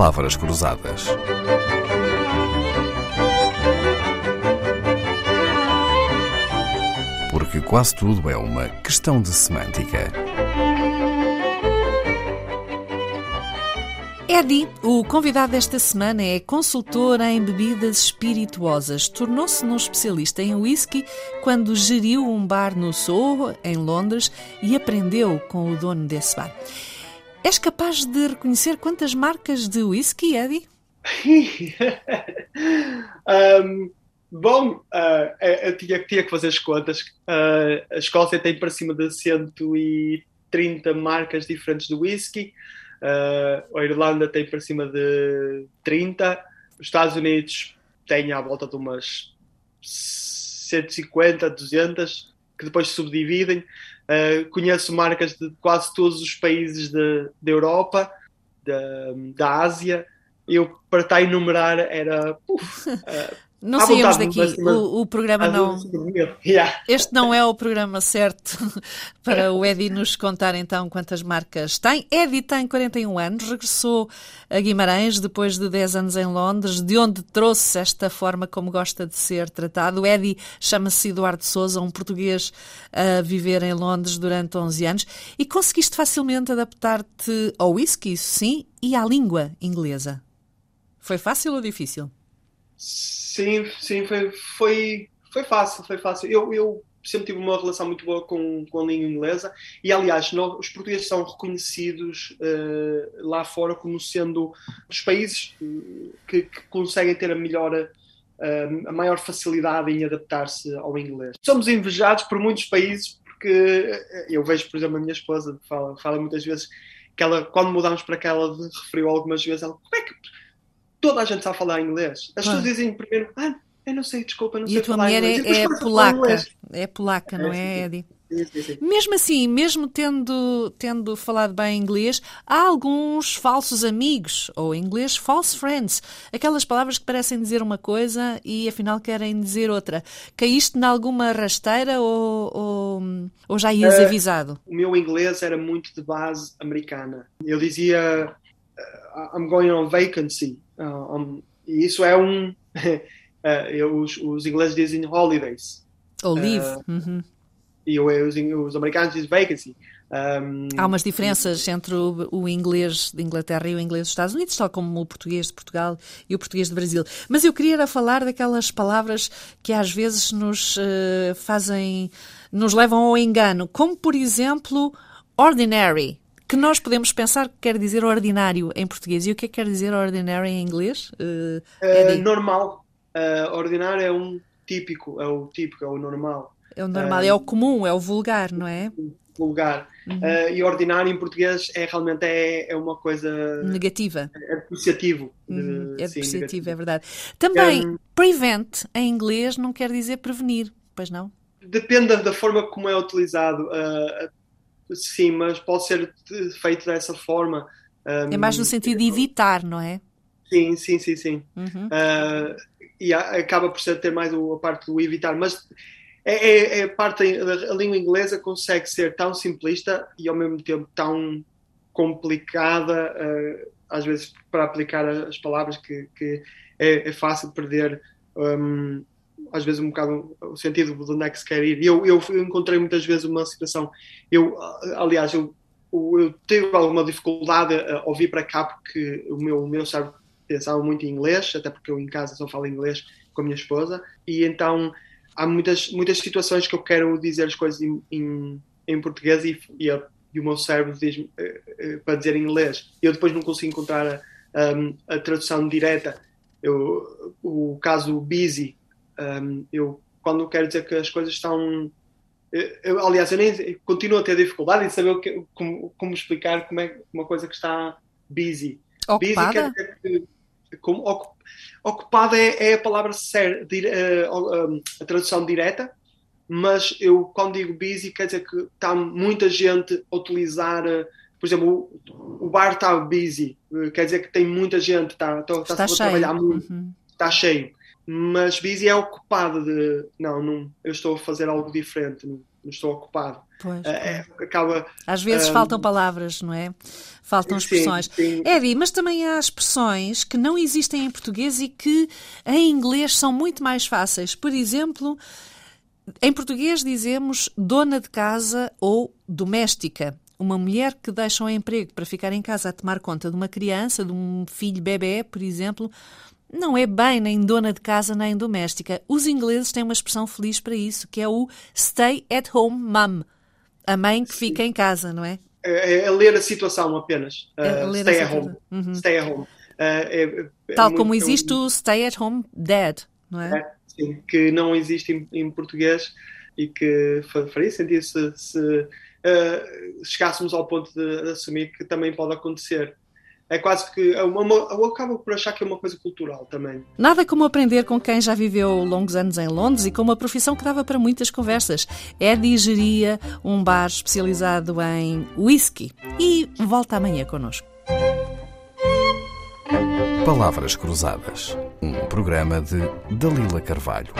palavras cruzadas. Porque quase tudo é uma questão de semântica. Eddie, o convidado desta semana, é consultor em bebidas espirituosas. Tornou-se num especialista em whisky quando geriu um bar no Soho, em Londres, e aprendeu com o dono desse bar. És capaz de reconhecer quantas marcas de whisky, Eddie? um, bom, uh, eu tinha, tinha, que fazer as contas. Uh, a Escócia tem para cima de 130 marcas diferentes de whisky. Uh, a Irlanda tem para cima de 30. Os Estados Unidos têm à volta de umas 150, 200, que depois se subdividem. Uh, conheço marcas de quase todos os países da Europa, da, da Ásia. Eu, para estar a enumerar, era. Uh, Não saímos daqui, o, o, programa não. Yeah. Este não é o programa certo para o Eddie nos contar então quantas marcas tem. Eddie tem 41 anos, regressou a Guimarães depois de 10 anos em Londres, de onde trouxe esta forma como gosta de ser tratado. O Eddie chama-se Eduardo Souza, um português a viver em Londres durante 11 anos e conseguiste facilmente adaptar-te ao whisky, isso sim, e à língua inglesa. Foi fácil ou difícil? Sim, sim, foi, foi, foi fácil, foi fácil. Eu, eu sempre tive uma relação muito boa com, com a língua inglesa e, aliás, os portugueses são reconhecidos uh, lá fora como sendo os países que, que conseguem ter a melhor, uh, a maior facilidade em adaptar-se ao inglês. Somos invejados por muitos países porque eu vejo, por exemplo, a minha esposa fala, fala muitas vezes que ela, quando mudamos para cá, ela referiu algumas vezes, ela, como é que toda a gente sabe falar inglês. As pessoas dizem primeiro, ah, eu não sei, desculpa, não e sei falar inglês. E a tua mulher é, é polaca, é polaca, não é, é Eddie? Sim, sim, sim. Mesmo assim, mesmo tendo, tendo falado bem inglês, há alguns falsos amigos, ou em inglês, false friends. Aquelas palavras que parecem dizer uma coisa e afinal querem dizer outra. Caíste em alguma rasteira ou, ou, ou já ias uh, avisado? O meu inglês era muito de base americana. Eu dizia, I'm going on vacancy. Uh, um, e isso é um. uh, os, os, ingleses dizem holidays. Ou leave. Uh, uhum. E os, os, americanos dizem vacancy. Um, Há umas diferenças entre o, o, inglês de Inglaterra e o inglês dos Estados Unidos, tal como o português de Portugal e o português de Brasil. Mas eu queria falar daquelas palavras que às vezes nos uh, fazem, nos levam ao engano, como por exemplo ordinary que nós podemos pensar que quer dizer ordinário em português. E o que é que quer dizer ordinary em inglês? Uh, uh, normal. Uh, ordinário é um típico, é o típico, é o normal. É o normal, é o comum, é o vulgar, não é? Vulgar. Uhum. e ordinário em português é realmente é, é uma coisa negativa. É depreciativo. Uhum. É depreciativo, é verdade. Também, um, prevent em inglês não quer dizer prevenir, pois não? Depende da forma como é utilizado. Uh, sim, mas pode ser feito dessa forma. Um, é mais no sentido de evitar, não é? Sim, sim, sim, sim. Uhum. Uh, e acaba por ser ter mais a parte do evitar, mas é, é, é parte a língua inglesa consegue ser tão simplista e ao mesmo tempo tão complicada uh, às vezes para aplicar as palavras que, que é, é, fácil perder um, às vezes um bocado o sentido de onde é que se quer ir. Eu, eu encontrei muitas vezes uma situação, eu, aliás, eu, eu tive alguma dificuldade ao vir para cá porque o meu, o meu cérebro pensava muito em inglês, até porque eu em casa só falo inglês com a minha esposa, e então há muitas, muitas situações que eu quero dizer as coisas em, em, em português e, e, a, e, o meu cérebro diz uh, uh, para dizer em inglês. Eu depois não consigo encontrar a, a, a tradução direta. Eu, o caso busy um, eu, quando quero dizer que as coisas estão. Eu, aliás, eu nem continuo a ter dificuldade em saber que, como, como, explicar como é uma coisa que está busy. Ocupada? Busy quer dizer que, como, ocupada é, é, a palavra ser, uh, a tradução direta, mas eu quando digo busy quer dizer que está muita gente a utilizar. Uh, por exemplo, o, o bar está busy, uh, quer dizer que tem muita gente, está, está, está, está a trabalhar muito, uhum. está cheio mas busy é ocupado de não, não, eu estou a fazer algo diferente. Não. estou ocupado. Pois, é, acaba, Às vezes um, faltam palavras, não é? Faltam expressões. Sim, sim. Eddie, mas também há expressões que não existem em português e que em inglês são muito mais fáceis. Por exemplo, em português dizemos dona de casa ou doméstica. Uma mulher que deixa um emprego para ficar em casa a tomar conta de uma criança, de um filho bebê, por exemplo, não é bem nem dona de casa nem doméstica. Os ingleses têm uma expressão feliz para isso, que é o stay at home mum. A mãe que Sim. fica em casa, não é? É, é, é ler a situação apenas. Uh, stay, at home. Uhum. stay at home. Uh, é, é Tal como existe o stay at home dad, não é? é sim, que não existe em, em português e que faria sentido se, se uh, chegássemos ao ponto de, de assumir que também pode acontecer é quase que é uma, eu acabo por achar que é uma coisa cultural também. Nada como aprender com quem já viveu longos anos em Londres e com uma profissão que dava para muitas conversas. Eddie geria um bar especializado em whisky e volta amanhã connosco. Palavras Cruzadas, um programa de Dalila Carvalho.